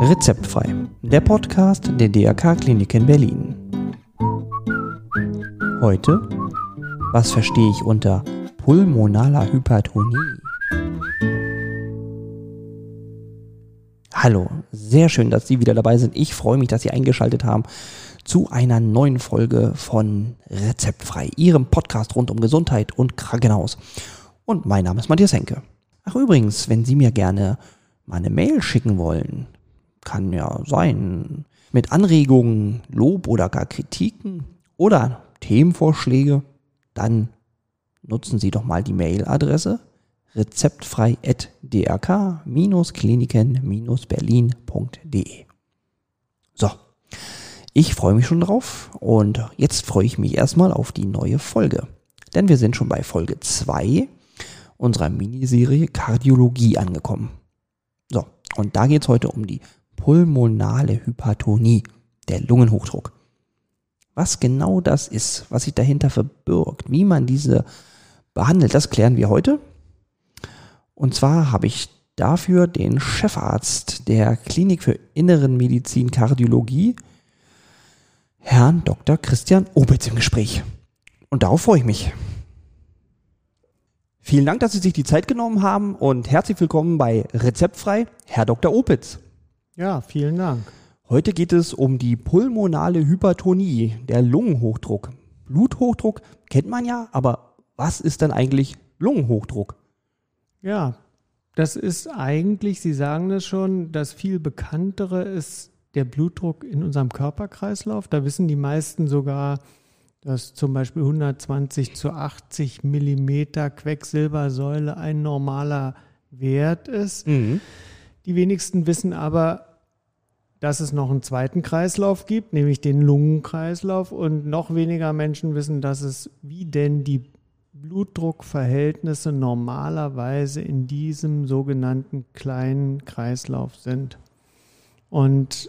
Rezeptfrei, der Podcast der DRK Klinik in Berlin. Heute, was verstehe ich unter pulmonaler Hypertonie? Hallo, sehr schön, dass Sie wieder dabei sind. Ich freue mich, dass Sie eingeschaltet haben zu einer neuen Folge von Rezeptfrei, Ihrem Podcast rund um Gesundheit und Krankenhaus. Und mein Name ist Matthias Henke. Ach übrigens, wenn Sie mir gerne mal eine Mail schicken wollen, kann ja sein, mit Anregungen, Lob oder gar Kritiken oder Themenvorschläge, dann nutzen Sie doch mal die Mailadresse rezeptfrei.drk-kliniken-berlin.de. So, ich freue mich schon drauf und jetzt freue ich mich erstmal auf die neue Folge. Denn wir sind schon bei Folge 2 unserer Miniserie Kardiologie angekommen. So, und da geht es heute um die pulmonale Hypertonie, der Lungenhochdruck. Was genau das ist, was sich dahinter verbirgt, wie man diese behandelt, das klären wir heute. Und zwar habe ich dafür den Chefarzt der Klinik für Inneren Medizin Kardiologie, Herrn Dr. Christian Obitz im Gespräch. Und darauf freue ich mich. Vielen Dank, dass Sie sich die Zeit genommen haben und herzlich willkommen bei Rezeptfrei, Herr Dr. Opitz. Ja, vielen Dank. Heute geht es um die pulmonale Hypertonie, der Lungenhochdruck. Bluthochdruck kennt man ja, aber was ist denn eigentlich Lungenhochdruck? Ja, das ist eigentlich, Sie sagen es schon, das viel bekanntere ist der Blutdruck in unserem Körperkreislauf. Da wissen die meisten sogar, dass zum Beispiel 120 zu 80 Millimeter Quecksilbersäule ein normaler Wert ist. Mhm. Die wenigsten wissen aber, dass es noch einen zweiten Kreislauf gibt, nämlich den Lungenkreislauf. Und noch weniger Menschen wissen, dass es, wie denn die Blutdruckverhältnisse normalerweise in diesem sogenannten kleinen Kreislauf sind. Und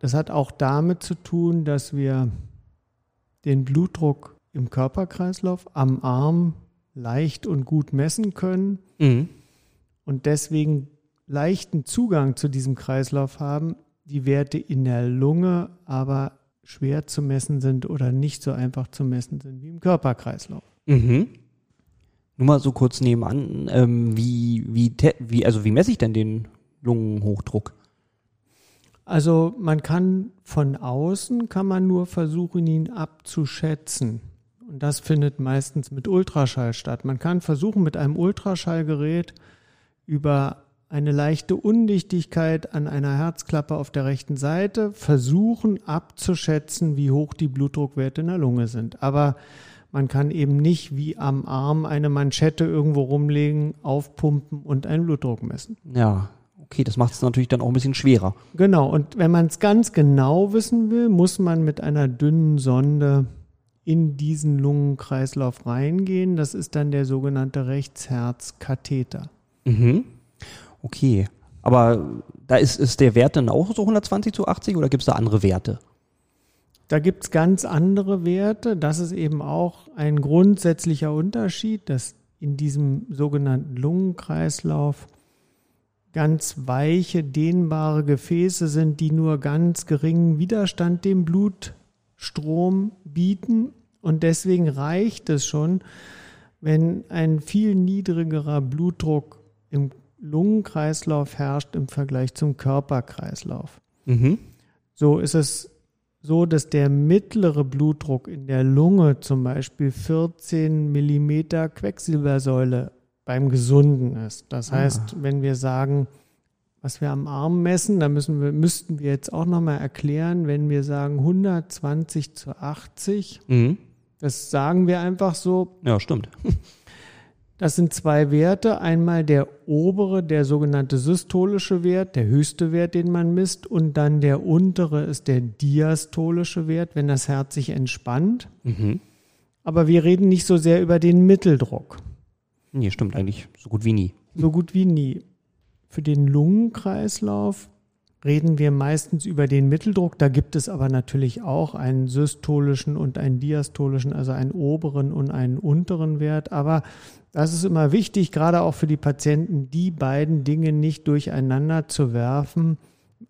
das hat auch damit zu tun, dass wir den Blutdruck im Körperkreislauf am Arm leicht und gut messen können mhm. und deswegen leichten Zugang zu diesem Kreislauf haben, die Werte in der Lunge aber schwer zu messen sind oder nicht so einfach zu messen sind wie im Körperkreislauf. Mhm. Nur mal so kurz nebenan, ähm, wie, wie, wie, also wie messe ich denn den Lungenhochdruck? Also man kann von außen, kann man nur versuchen, ihn abzuschätzen. Und das findet meistens mit Ultraschall statt. Man kann versuchen, mit einem Ultraschallgerät über eine leichte Undichtigkeit an einer Herzklappe auf der rechten Seite versuchen abzuschätzen, wie hoch die Blutdruckwerte in der Lunge sind. Aber man kann eben nicht wie am Arm eine Manschette irgendwo rumlegen, aufpumpen und einen Blutdruck messen. Ja, Okay, das macht es natürlich dann auch ein bisschen schwerer. Genau, und wenn man es ganz genau wissen will, muss man mit einer dünnen Sonde in diesen Lungenkreislauf reingehen. Das ist dann der sogenannte Rechtsherzkatheter. Mhm. Okay, aber da ist, ist der Wert dann auch so 120 zu 80 oder gibt es da andere Werte? Da gibt es ganz andere Werte. Das ist eben auch ein grundsätzlicher Unterschied, dass in diesem sogenannten Lungenkreislauf ganz weiche, dehnbare Gefäße sind, die nur ganz geringen Widerstand dem Blutstrom bieten. Und deswegen reicht es schon, wenn ein viel niedrigerer Blutdruck im Lungenkreislauf herrscht im Vergleich zum Körperkreislauf. Mhm. So ist es so, dass der mittlere Blutdruck in der Lunge zum Beispiel 14 Millimeter Quecksilbersäule beim Gesunden ist. Das ah. heißt, wenn wir sagen, was wir am Arm messen, da müssen wir, müssten wir jetzt auch nochmal erklären, wenn wir sagen 120 zu 80, mhm. das sagen wir einfach so. Ja, stimmt. Das sind zwei Werte. Einmal der obere, der sogenannte systolische Wert, der höchste Wert, den man misst. Und dann der untere ist der diastolische Wert, wenn das Herz sich entspannt. Mhm. Aber wir reden nicht so sehr über den Mitteldruck. Nee, stimmt eigentlich so gut wie nie. So gut wie nie. Für den Lungenkreislauf reden wir meistens über den Mitteldruck. Da gibt es aber natürlich auch einen systolischen und einen diastolischen, also einen oberen und einen unteren Wert. Aber das ist immer wichtig, gerade auch für die Patienten, die beiden Dinge nicht durcheinander zu werfen.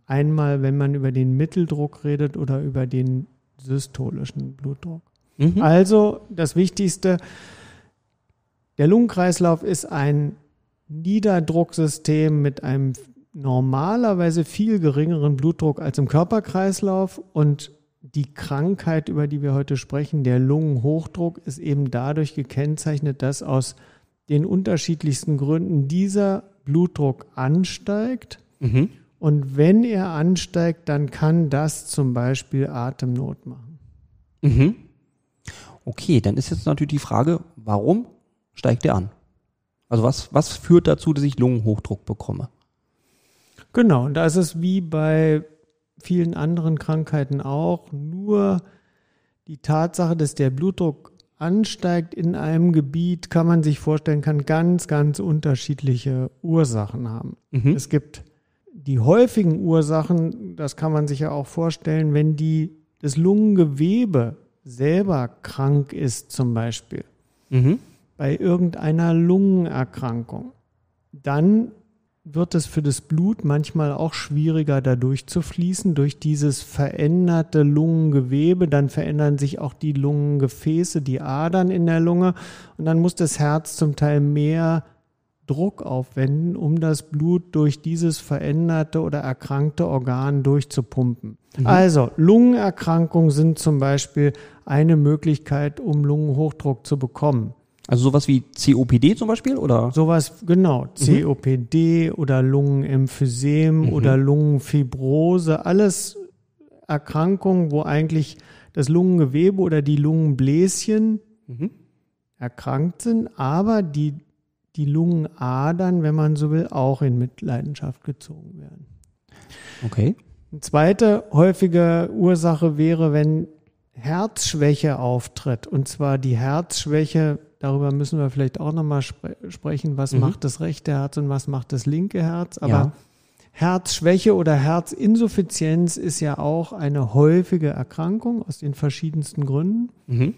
Einmal, wenn man über den Mitteldruck redet oder über den systolischen Blutdruck. Mhm. Also das Wichtigste, der Lungenkreislauf ist ein Niederdrucksystem mit einem normalerweise viel geringeren Blutdruck als im Körperkreislauf und die Krankheit, über die wir heute sprechen, der Lungenhochdruck, ist eben dadurch gekennzeichnet, dass aus den unterschiedlichsten Gründen dieser Blutdruck ansteigt. Mhm. Und wenn er ansteigt, dann kann das zum Beispiel Atemnot machen. Mhm. Okay, dann ist jetzt natürlich die Frage, warum steigt er an? Also was, was führt dazu, dass ich Lungenhochdruck bekomme? Genau, und da ist es wie bei vielen anderen Krankheiten auch nur die Tatsache, dass der Blutdruck ansteigt in einem Gebiet, kann man sich vorstellen, kann ganz, ganz unterschiedliche Ursachen haben. Mhm. Es gibt die häufigen Ursachen, das kann man sich ja auch vorstellen, wenn die, das Lungengewebe selber krank ist zum Beispiel, mhm. Bei irgendeiner Lungenerkrankung, dann wird es für das Blut manchmal auch schwieriger, da durchzufließen durch dieses veränderte Lungengewebe. Dann verändern sich auch die Lungengefäße, die Adern in der Lunge. Und dann muss das Herz zum Teil mehr Druck aufwenden, um das Blut durch dieses veränderte oder erkrankte Organ durchzupumpen. Mhm. Also Lungenerkrankungen sind zum Beispiel eine Möglichkeit, um Lungenhochdruck zu bekommen. Also sowas wie COPD zum Beispiel, oder? Sowas, genau. Mhm. COPD oder Lungenemphysem mhm. oder Lungenfibrose, alles Erkrankungen, wo eigentlich das Lungengewebe oder die Lungenbläschen mhm. erkrankt sind, aber die, die Lungenadern, wenn man so will, auch in Mitleidenschaft gezogen werden. Okay. Eine zweite häufige Ursache wäre, wenn Herzschwäche auftritt. Und zwar die Herzschwäche Darüber müssen wir vielleicht auch nochmal spre sprechen, was mhm. macht das rechte Herz und was macht das linke Herz. Aber ja. Herzschwäche oder Herzinsuffizienz ist ja auch eine häufige Erkrankung aus den verschiedensten Gründen. Mhm.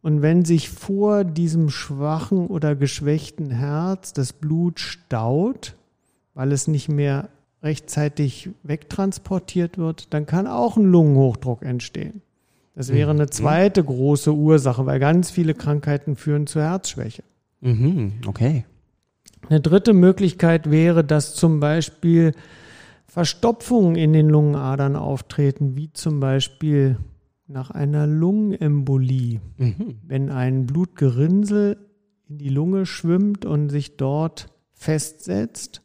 Und wenn sich vor diesem schwachen oder geschwächten Herz das Blut staut, weil es nicht mehr rechtzeitig wegtransportiert wird, dann kann auch ein Lungenhochdruck entstehen. Das wäre eine mhm. zweite große Ursache, weil ganz viele Krankheiten führen zu Herzschwäche. Mhm, okay. Eine dritte Möglichkeit wäre, dass zum Beispiel Verstopfungen in den Lungenadern auftreten, wie zum Beispiel nach einer Lungenembolie. Mhm. Wenn ein Blutgerinnsel in die Lunge schwimmt und sich dort festsetzt,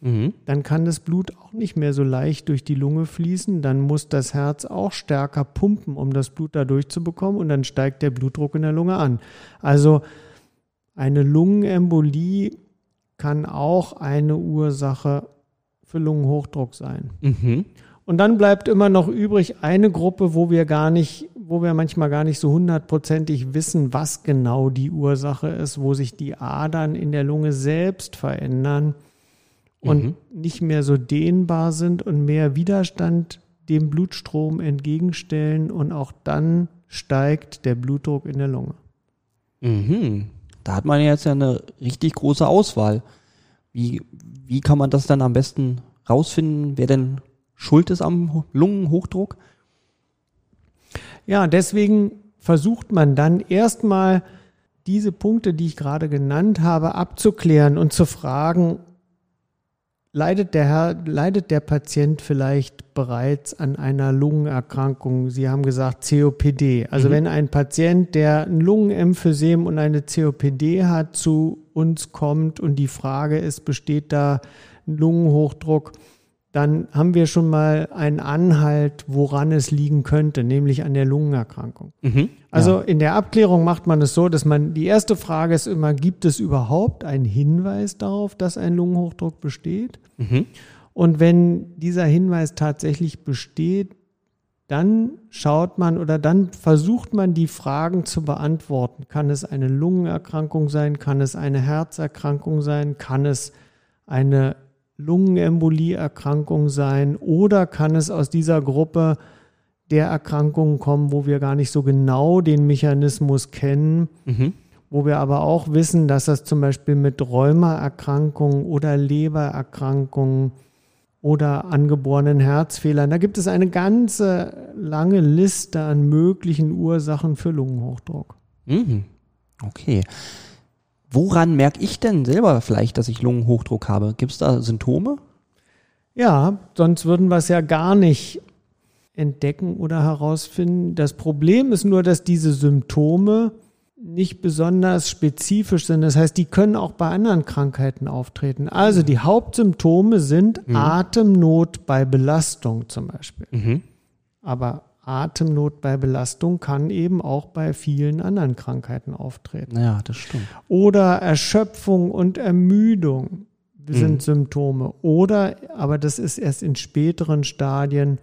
Mhm. Dann kann das Blut auch nicht mehr so leicht durch die Lunge fließen. Dann muss das Herz auch stärker pumpen, um das Blut da durchzubekommen. Und dann steigt der Blutdruck in der Lunge an. Also eine Lungenembolie kann auch eine Ursache für Lungenhochdruck sein. Mhm. Und dann bleibt immer noch übrig eine Gruppe, wo wir gar nicht, wo wir manchmal gar nicht so hundertprozentig wissen, was genau die Ursache ist, wo sich die Adern in der Lunge selbst verändern und mhm. nicht mehr so dehnbar sind und mehr Widerstand dem Blutstrom entgegenstellen und auch dann steigt der Blutdruck in der Lunge. Mhm. Da hat man jetzt ja eine richtig große Auswahl. Wie, wie kann man das dann am besten rausfinden, wer denn schuld ist am Lungenhochdruck? Ja, deswegen versucht man dann erstmal diese Punkte, die ich gerade genannt habe, abzuklären und zu fragen, Leidet der, Herr, leidet der Patient vielleicht bereits an einer Lungenerkrankung? Sie haben gesagt COPD. Also mhm. wenn ein Patient, der ein Lungenemphysem und eine COPD hat, zu uns kommt und die Frage ist, besteht da ein Lungenhochdruck, dann haben wir schon mal einen Anhalt, woran es liegen könnte, nämlich an der Lungenerkrankung. Mhm, also ja. in der Abklärung macht man es so, dass man die erste Frage ist immer, gibt es überhaupt einen Hinweis darauf, dass ein Lungenhochdruck besteht? Mhm. Und wenn dieser Hinweis tatsächlich besteht, dann schaut man oder dann versucht man die Fragen zu beantworten. Kann es eine Lungenerkrankung sein? Kann es eine Herzerkrankung sein? Kann es eine Lungenembolieerkrankung sein oder kann es aus dieser Gruppe der Erkrankungen kommen, wo wir gar nicht so genau den Mechanismus kennen, Mhm. wo wir aber auch wissen, dass das zum Beispiel mit Rheumaerkrankungen oder Lebererkrankungen oder angeborenen Herzfehlern, da gibt es eine ganze lange Liste an möglichen Ursachen für Lungenhochdruck. Mhm. Okay. Woran merke ich denn selber vielleicht, dass ich Lungenhochdruck habe? Gibt es da Symptome? Ja, sonst würden wir es ja gar nicht entdecken oder herausfinden. Das Problem ist nur, dass diese Symptome nicht besonders spezifisch sind. Das heißt, die können auch bei anderen Krankheiten auftreten. Also die Hauptsymptome sind Atemnot bei Belastung zum Beispiel. Mhm. Aber Atemnot bei Belastung kann eben auch bei vielen anderen Krankheiten auftreten. Ja, das stimmt. Oder Erschöpfung und Ermüdung sind Mhm. Symptome. Oder, aber das ist erst in späteren Stadien,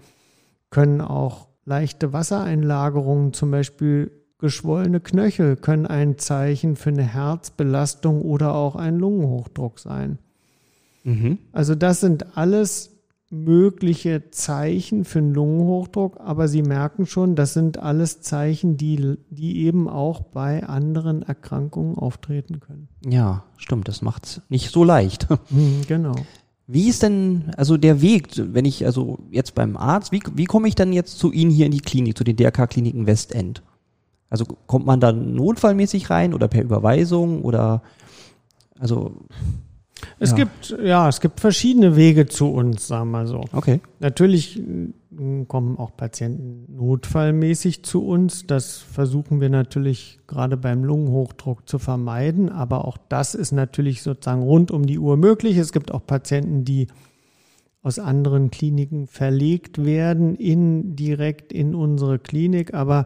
können auch leichte Wassereinlagerungen, zum Beispiel geschwollene Knöchel, können ein Zeichen für eine Herzbelastung oder auch ein Lungenhochdruck sein. Mhm. Also das sind alles mögliche Zeichen für einen Lungenhochdruck, aber Sie merken schon, das sind alles Zeichen, die, die eben auch bei anderen Erkrankungen auftreten können. Ja, stimmt. Das macht's nicht so leicht. Hm, Genau. Wie ist denn also der Weg, wenn ich also jetzt beim Arzt, wie, wie komme ich dann jetzt zu Ihnen hier in die Klinik, zu den DRK-Kliniken Westend? Also kommt man dann notfallmäßig rein oder per Überweisung oder also Es Ja. gibt, ja, es gibt verschiedene Wege zu uns, sagen wir so. okay. Natürlich mm, kommen auch Patienten notfallmäßig zu uns. Das versuchen wir natürlich gerade beim Lungenhochdruck zu vermeiden. Aber auch das ist natürlich sozusagen rund um die Uhr möglich. Es gibt auch Patienten, die aus anderen Kliniken verlegt werden in direkt in unsere Klinik. Aber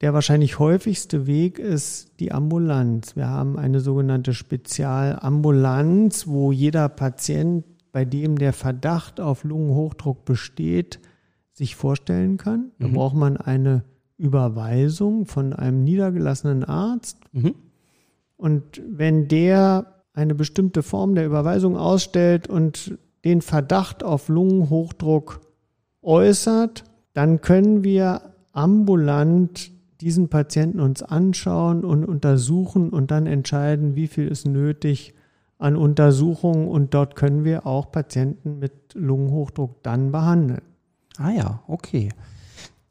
der wahrscheinlich häufigste Weg ist die Ambulanz. Wir haben eine sogenannte Spezialambulanz, wo jeder Patient, bei dem der Verdacht auf Lungenhochdruck besteht, sich vorstellen kann. Da Mhm. braucht man eine Überweisung von einem niedergelassenen Arzt. Mhm. Und wenn der eine bestimmte Form der Überweisung ausstellt und den Verdacht auf Lungenhochdruck äußert, dann können wir ambulant diesen Patienten uns anschauen und untersuchen und dann entscheiden, wie viel ist nötig an Untersuchungen und dort können wir auch Patienten mit Lungenhochdruck dann behandeln. Ah ja, okay.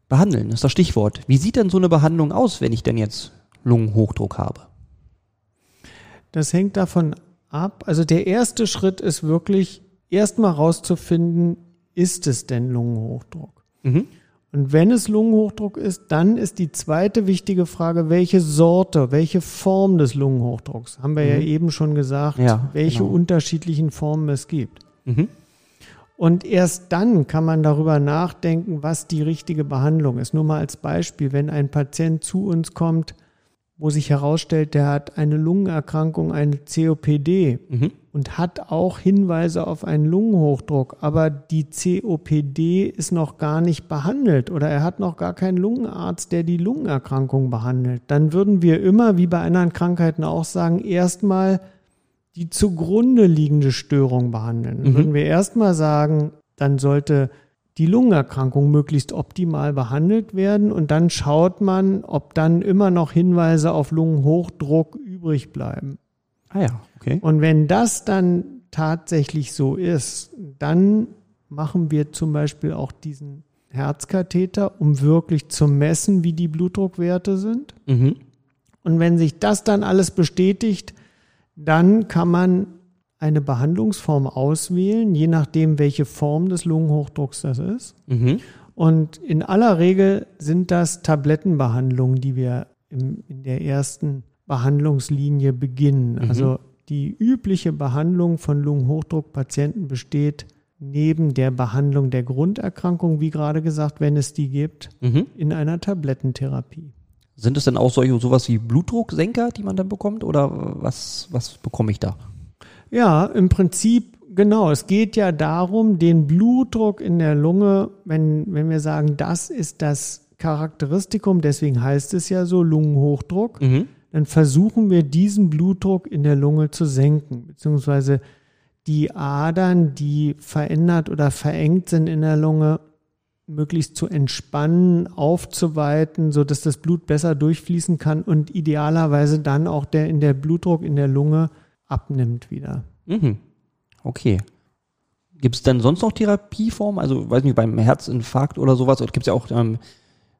Behandeln ist das Stichwort. Wie sieht denn so eine Behandlung aus, wenn ich denn jetzt Lungenhochdruck habe? Das hängt davon ab. Also der erste Schritt ist wirklich erstmal rauszufinden, ist es denn Lungenhochdruck? Mhm. Und wenn es Lungenhochdruck ist, dann ist die zweite wichtige Frage, welche Sorte, welche Form des Lungenhochdrucks? Haben wir ja Mhm. eben schon gesagt, Ja, welche genau. unterschiedlichen Formen es gibt. Mhm. Und erst dann kann man darüber nachdenken, was die richtige Behandlung ist. Nur mal als Beispiel, wenn ein Patient zu uns kommt, wo sich herausstellt, der hat eine Lungenerkrankung, eine COPD Mhm. Und hat auch Hinweise auf einen Lungenhochdruck, aber die COPD ist noch gar nicht behandelt oder er hat noch gar keinen Lungenarzt, der die Lungenerkrankung behandelt, dann würden wir immer, wie bei anderen Krankheiten auch sagen, erstmal die zugrunde liegende Störung behandeln. Dann Mhm. würden wir erstmal sagen, dann sollte die Lungenerkrankung möglichst optimal behandelt werden und dann schaut man, ob dann immer noch Hinweise auf Lungenhochdruck übrig bleiben. Ah ja, okay. Und wenn das dann tatsächlich so ist, dann machen wir zum Beispiel auch diesen Herzkatheter, um wirklich zu messen, wie die Blutdruckwerte sind. Mhm. Und wenn sich das dann alles bestätigt, dann kann man eine Behandlungsform auswählen, je nachdem, welche Form des Lungenhochdrucks das ist. Mhm. Und in aller Regel sind das Tablettenbehandlungen, die wir im, in der ersten Behandlungslinie beginnen. Mhm. Also die übliche Behandlung von Lungenhochdruckpatienten besteht neben der Behandlung der Grunderkrankung, wie gerade gesagt, wenn es die gibt, Mhm. in einer Tablettentherapie. Sind es denn auch solche sowas wie Blutdrucksenker, die man dann bekommt? Oder was, was bekomme ich da? Ja, im Prinzip genau. Es geht ja darum, den Blutdruck in der Lunge, wenn, wenn wir sagen, das ist das Charakteristikum, deswegen heißt es ja so Lungenhochdruck, Mhm. Dann versuchen wir diesen Blutdruck in der Lunge zu senken, beziehungsweise die Adern, die verändert oder verengt sind in der Lunge, möglichst zu entspannen, aufzuweiten, so dass das Blut besser durchfließen kann und idealerweise dann auch der in der Blutdruck in der Lunge abnimmt wieder. Mhm. Okay. Gibt es denn sonst noch Therapieformen? Also, weiß nicht, beim Herzinfarkt oder sowas, gibt es ja auch ähm,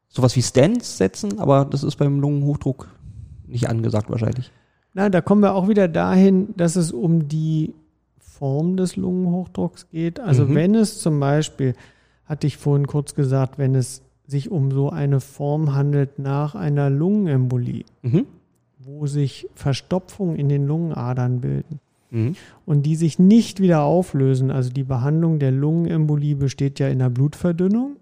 sowas wie Stents setzen, aber das ist beim Lungenhochdruck nicht angesagt wahrscheinlich. Na, da kommen wir auch wieder dahin, dass es um die Form des Lungenhochdrucks geht. Also Mhm. wenn es zum Beispiel, hatte ich vorhin kurz gesagt, wenn es sich um so eine Form handelt nach einer Lungenembolie, Mhm. wo sich Verstopfungen in den Lungenadern bilden Mhm. und die sich nicht wieder auflösen. Also die Behandlung der Lungenembolie besteht ja in der Blutverdünnung.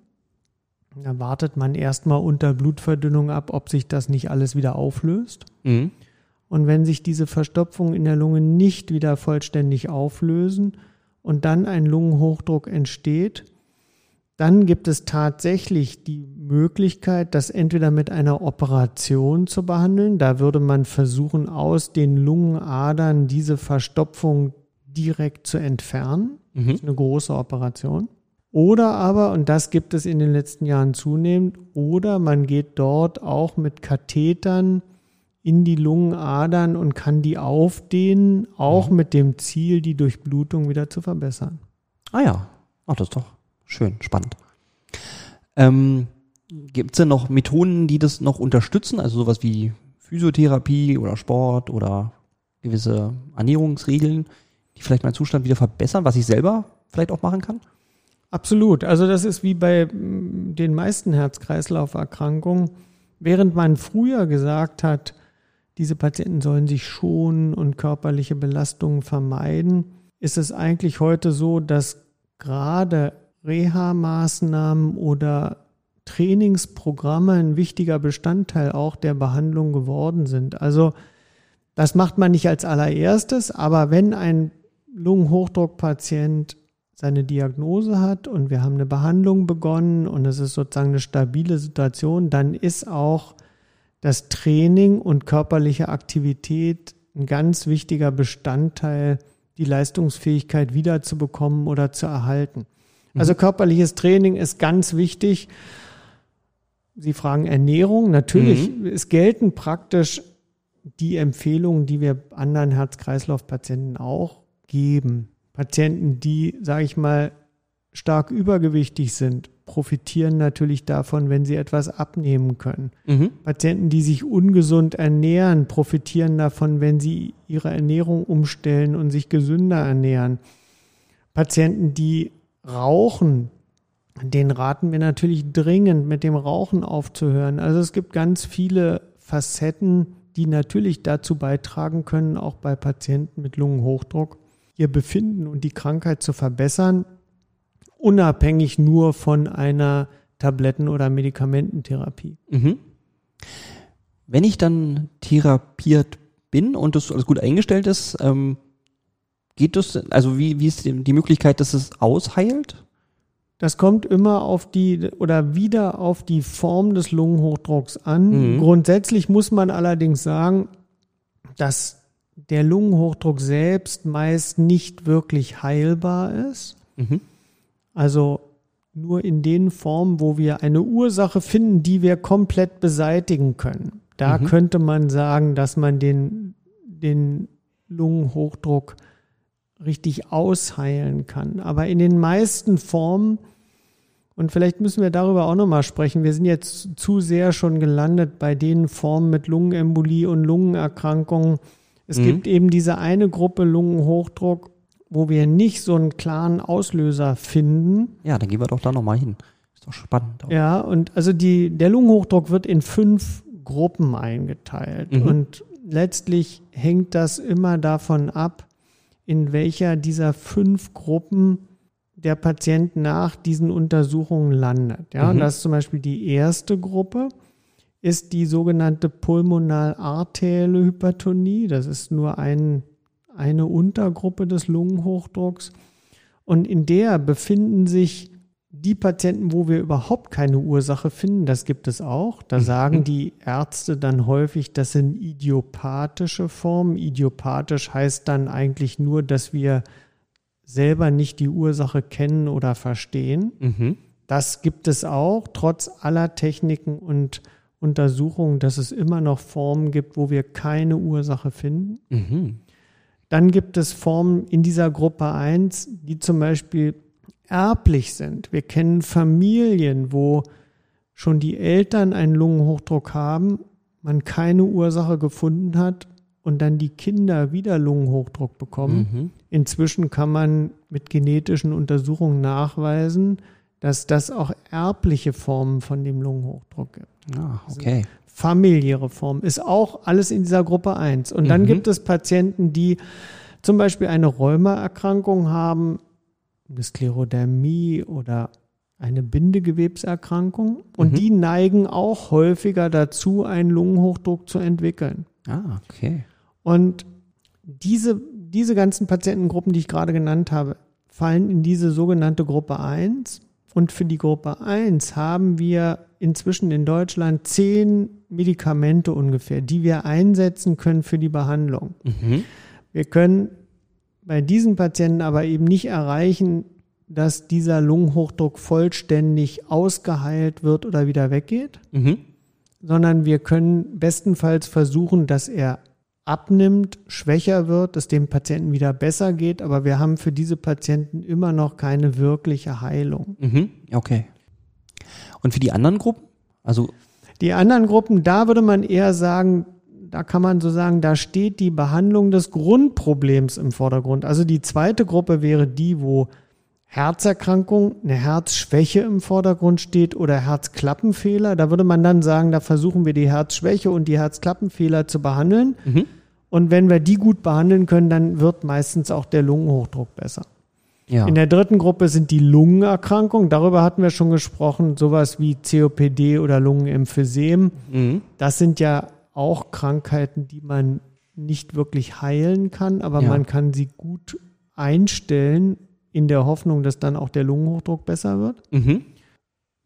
Da wartet man erstmal unter Blutverdünnung ab, ob sich das nicht alles wieder auflöst. Mhm. Und wenn sich diese Verstopfungen in der Lunge nicht wieder vollständig auflösen und dann ein Lungenhochdruck entsteht, dann gibt es tatsächlich die Möglichkeit, das entweder mit einer Operation zu behandeln. Da würde man versuchen, aus den Lungenadern diese Verstopfung direkt zu entfernen. Das Mhm. ist eine große Operation. Oder aber, und das gibt es in den letzten Jahren zunehmend, oder man geht dort auch mit Kathetern in die Lungenadern und kann die aufdehnen, auch mit dem Ziel, die Durchblutung wieder zu verbessern. Ah ja, ach, das ist doch schön, spannend. Ähm, Gibt es denn noch Methoden, die das noch unterstützen? Also sowas wie Physiotherapie oder Sport oder gewisse Ernährungsregeln, die vielleicht meinen Zustand wieder verbessern, was ich selber vielleicht auch machen kann? Absolut. Also das ist wie bei mm, den meisten Herz-Kreislauf-Erkrankungen. Während man früher gesagt hat, diese Patienten sollen sich schonen und körperliche Belastungen vermeiden, ist es eigentlich heute so, dass gerade Reha-Maßnahmen oder Trainingsprogramme ein wichtiger Bestandteil auch der Behandlung geworden sind. Also das macht man nicht als allererstes, aber wenn ein Lungenhochdruckpatient seine Diagnose hat und wir haben eine Behandlung begonnen und es ist sozusagen eine stabile Situation, dann ist auch das Training und körperliche Aktivität ein ganz wichtiger Bestandteil, die Leistungsfähigkeit wiederzubekommen oder zu erhalten. Also körperliches Training ist ganz wichtig. Sie fragen Ernährung. Natürlich, es gelten praktisch die Empfehlungen, die wir anderen Herz-Kreislauf-Patienten auch geben. Patienten, die, sage ich mal, stark übergewichtig sind, profitieren natürlich davon, wenn sie etwas abnehmen können. Mhm. Patienten, die sich ungesund ernähren, profitieren davon, wenn sie ihre Ernährung umstellen und sich gesünder ernähren. Patienten, die rauchen, den raten wir natürlich dringend, mit dem Rauchen aufzuhören. Also es gibt ganz viele Facetten, die natürlich dazu beitragen können, auch bei Patienten mit Lungenhochdruck ihr Befinden und die Krankheit zu verbessern, unabhängig nur von einer Tabletten- oder Medikamententherapie. Mhm. Wenn ich dann therapiert bin und das alles gut eingestellt ist, ähm, geht das, also wie, wie ist die, Möglichkeit, dass es ausheilt? Das kommt immer auf die oder wieder auf die Form des Lungenhochdrucks an. Mhm. Grundsätzlich muss man allerdings sagen, dass der Lungenhochdruck selbst meist nicht wirklich heilbar ist. Mhm. Also nur in den Formen, wo wir eine Ursache finden, die wir komplett beseitigen können. Da Mhm. könnte man sagen, dass man den, den Lungenhochdruck richtig ausheilen kann. Aber in den meisten Formen, und vielleicht müssen wir darüber auch nochmal sprechen, wir sind jetzt zu sehr schon gelandet bei den Formen mit Lungenembolie und Lungenerkrankungen. Es Mhm. gibt eben diese eine Gruppe Lungenhochdruck, wo wir nicht so einen klaren Auslöser finden. Ja, dann gehen wir doch da nochmal hin. Ist doch spannend. auch. Ja, und also die, der Lungenhochdruck wird in fünf Gruppen eingeteilt. Mhm. Und letztlich hängt das immer davon ab, in welcher dieser fünf Gruppen der Patient nach diesen Untersuchungen landet. Ja, Mhm. das ist zum Beispiel die erste Gruppe, ist die sogenannte pulmonal-arterielle Hypertonie. Das ist nur ein, eine Untergruppe des Lungenhochdrucks. Und in der befinden sich die Patienten, wo wir überhaupt keine Ursache finden, das gibt es auch. Da sagen die Ärzte dann häufig, das sind idiopathische Formen. Idiopathisch heißt dann eigentlich nur, dass wir selber nicht die Ursache kennen oder verstehen. Mhm. Das gibt es auch, trotz aller Techniken und Untersuchungen, dass es immer noch Formen gibt, wo wir keine Ursache finden. Mhm. Dann gibt es Formen in dieser Gruppe 1, die zum Beispiel erblich sind. Wir kennen Familien, wo schon die Eltern einen Lungenhochdruck haben, man keine Ursache gefunden hat und dann die Kinder wieder Lungenhochdruck bekommen. Mhm. Inzwischen kann man mit genetischen Untersuchungen nachweisen, dass das auch erbliche Formen von dem Lungenhochdruck gibt. Ah, okay. Familiäre Form ist auch alles in dieser Gruppe 1. Und dann Mhm. gibt es Patienten, die zum Beispiel eine Rheumaerkrankung haben, eine Sklerodermie oder eine Bindegewebserkrankung. Und Mhm. die neigen auch häufiger dazu, einen Lungenhochdruck zu entwickeln. Ah, okay. Und diese, diese ganzen Patientengruppen, die ich gerade genannt habe, fallen in diese sogenannte Gruppe 1. Und für die Gruppe 1 haben wir inzwischen in Deutschland zehn Medikamente ungefähr, die wir einsetzen können für die Behandlung. Mhm. Wir können bei diesen Patienten aber eben nicht erreichen, dass dieser Lungenhochdruck vollständig ausgeheilt wird oder wieder weggeht Mhm. sondern wir können bestenfalls versuchen, dass er abnimmt, schwächer wird, dass dem Patienten wieder besser geht, aber wir haben für diese Patienten immer noch keine wirkliche Heilung. Mhm. Okay. Und für die anderen Gruppen? Also, Die anderen Gruppen, da würde man eher sagen, da kann man so sagen, da steht die Behandlung des Grundproblems im Vordergrund. Also die zweite Gruppe wäre die, wo Herzerkrankung, eine Herzschwäche im Vordergrund steht oder Herzklappenfehler. Da würde man dann sagen, da versuchen wir die Herzschwäche und die Herzklappenfehler zu behandeln. mhm. Und wenn wir die gut behandeln können, dann wird meistens auch der Lungenhochdruck besser. ja. In der dritten Gruppe sind die Lungenerkrankungen. Darüber hatten wir schon gesprochen. Sowas wie COPD oder Lungenemphysem. mhm. Das sind ja auch Krankheiten, die man nicht wirklich heilen kann, aber Ja. man kann sie gut einstellen in der Hoffnung, dass dann auch der Lungenhochdruck besser wird. Mhm.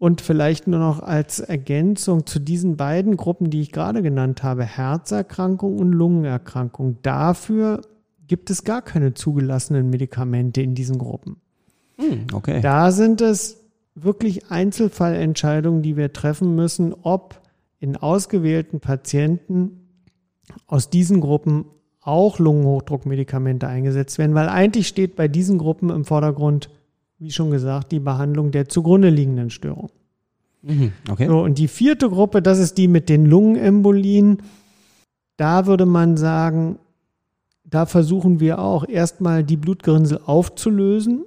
Und vielleicht nur noch als Ergänzung zu diesen beiden Gruppen, die ich gerade genannt habe, Herzerkrankung und Lungenerkrankung. Dafür gibt es gar keine zugelassenen Medikamente in diesen Gruppen. Mhm. Okay. Da sind es wirklich Einzelfallentscheidungen, die wir treffen müssen, ob in ausgewählten Patienten aus diesen Gruppen auch Lungenhochdruckmedikamente eingesetzt werden, weil eigentlich steht bei diesen Gruppen im Vordergrund, wie schon gesagt, die Behandlung der zugrunde liegenden Störung. Mhm. Okay. So, und die vierte Gruppe, das ist die mit den Lungenembolien. Da würde man sagen, da versuchen wir auch erstmal die Blutgerinnsel aufzulösen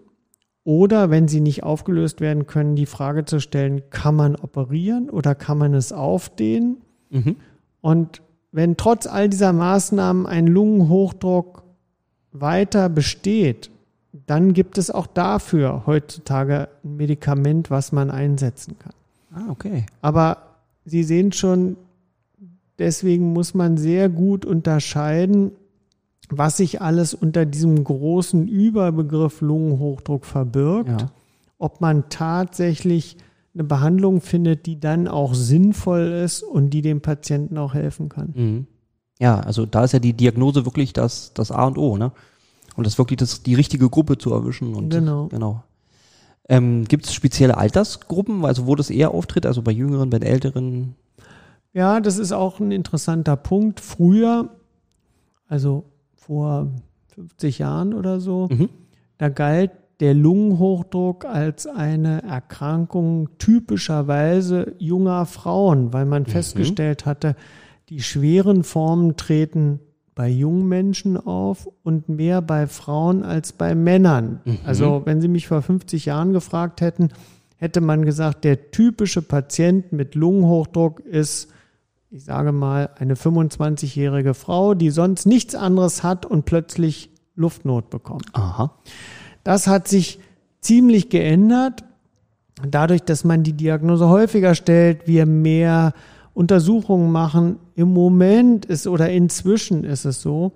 oder wenn sie nicht aufgelöst werden können, die Frage zu stellen, kann man operieren oder kann man es aufdehnen? Mhm. Und wenn trotz all dieser Maßnahmen ein Lungenhochdruck weiter besteht, dann gibt es auch dafür heutzutage ein Medikament, was man einsetzen kann. Ah, okay. Aber Sie sehen schon, deswegen muss man sehr gut unterscheiden, was sich alles unter diesem großen Überbegriff Lungenhochdruck verbirgt. Ja. Ob man tatsächlich eine Behandlung findet, die dann auch sinnvoll ist und die dem Patienten auch helfen kann. Mhm. Ja, also da ist ja die Diagnose wirklich das, das A und O, ne? Und das wirklich das, die richtige Gruppe zu erwischen. Und Genau. genau. Ähm, Gibt es spezielle Altersgruppen, also wo das eher auftritt, also bei Jüngeren, bei Älteren? Ja, das ist auch ein interessanter Punkt. Früher, also vor 50 Jahren oder so, Mhm. da galt der Lungenhochdruck als eine Erkrankung typischerweise junger Frauen, weil man festgestellt hatte, die schweren Formen treten bei jungen Menschen auf und mehr bei Frauen als bei Männern. Also wenn Sie mich vor 50 Jahren gefragt hätten, hätte man gesagt, der typische Patient mit Lungenhochdruck ist, ich sage mal, eine 25-jährige Frau, die sonst nichts anderes hat und plötzlich Luftnot bekommt. Aha. Das hat sich ziemlich geändert. Dadurch, dass man die Diagnose häufiger stellt, wir mehr Untersuchungen machen. Im Moment ist oder inzwischen ist es so,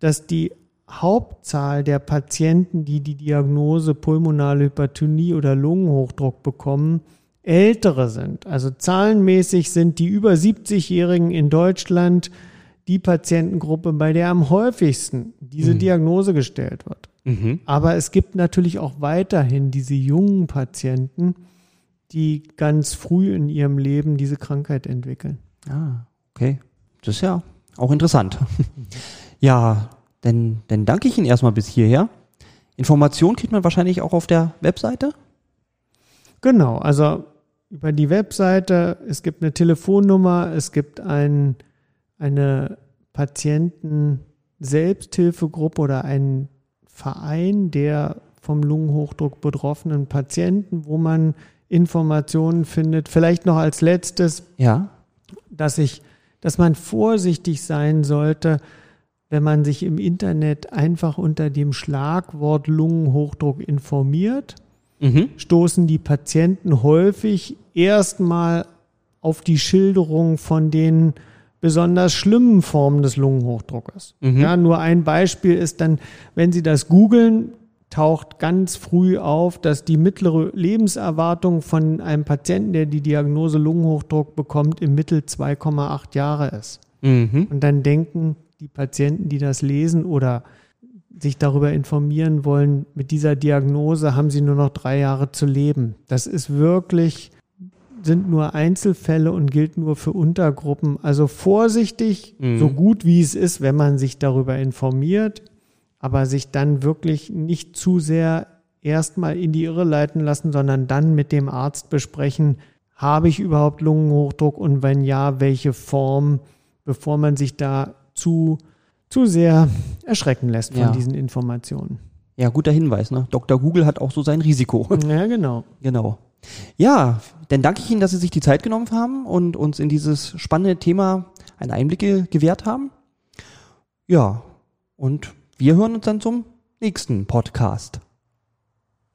dass die Hauptzahl der Patienten, die die Diagnose pulmonale Hypertonie oder Lungenhochdruck bekommen, ältere sind. Also zahlenmäßig sind die über 70-Jährigen in Deutschland die Patientengruppe, bei der am häufigsten diese Diagnose gestellt wird. Mhm. Aber es gibt natürlich auch weiterhin diese jungen Patienten, die ganz früh in ihrem Leben diese Krankheit entwickeln. Ah, okay. Das ist ja auch interessant. ja, dann, dann danke ich Ihnen erstmal bis hierher. Informationen kriegt man wahrscheinlich auch auf der Webseite. Genau, also über die Webseite, es gibt eine Telefonnummer, es gibt ein, eine Patienten-Selbsthilfegruppe oder einen Verein der vom Lungenhochdruck betroffenen Patienten, wo man Informationen findet. Vielleicht noch als letztes, Ja. dass ich, dass man vorsichtig sein sollte, wenn man sich im Internet einfach unter dem Schlagwort Lungenhochdruck informiert, Mhm. stoßen die Patienten häufig erstmal auf die Schilderung von den besonders schlimmen Formen des Lungenhochdruckes. Mhm. Ja, nur ein Beispiel ist dann, wenn Sie das googeln, taucht ganz früh auf, dass die mittlere Lebenserwartung von einem Patienten, der die Diagnose Lungenhochdruck bekommt, im Mittel 2,8 Jahre ist. Mhm. Und dann denken die Patienten, die das lesen oder sich darüber informieren wollen, mit dieser Diagnose haben sie nur noch drei Jahre zu leben. Das ist wirklich, sind nur Einzelfälle und gilt nur für Untergruppen. Also vorsichtig, Mhm. so gut wie es ist, wenn man sich darüber informiert, aber sich dann wirklich nicht zu sehr erstmal in die Irre leiten lassen, sondern dann mit dem Arzt besprechen, habe ich überhaupt Lungenhochdruck und wenn ja, welche Form, bevor man sich da zu, zu sehr erschrecken lässt von Ja. diesen Informationen. Ja, guter Hinweis. Ne? Dr. Google hat auch so sein Risiko. Ja, genau. genau. Ja, dann danke ich Ihnen, dass Sie sich die Zeit genommen haben und uns in dieses spannende Thema einen Einblick ge- gewährt haben. Ja, und wir hören uns dann zum nächsten Podcast.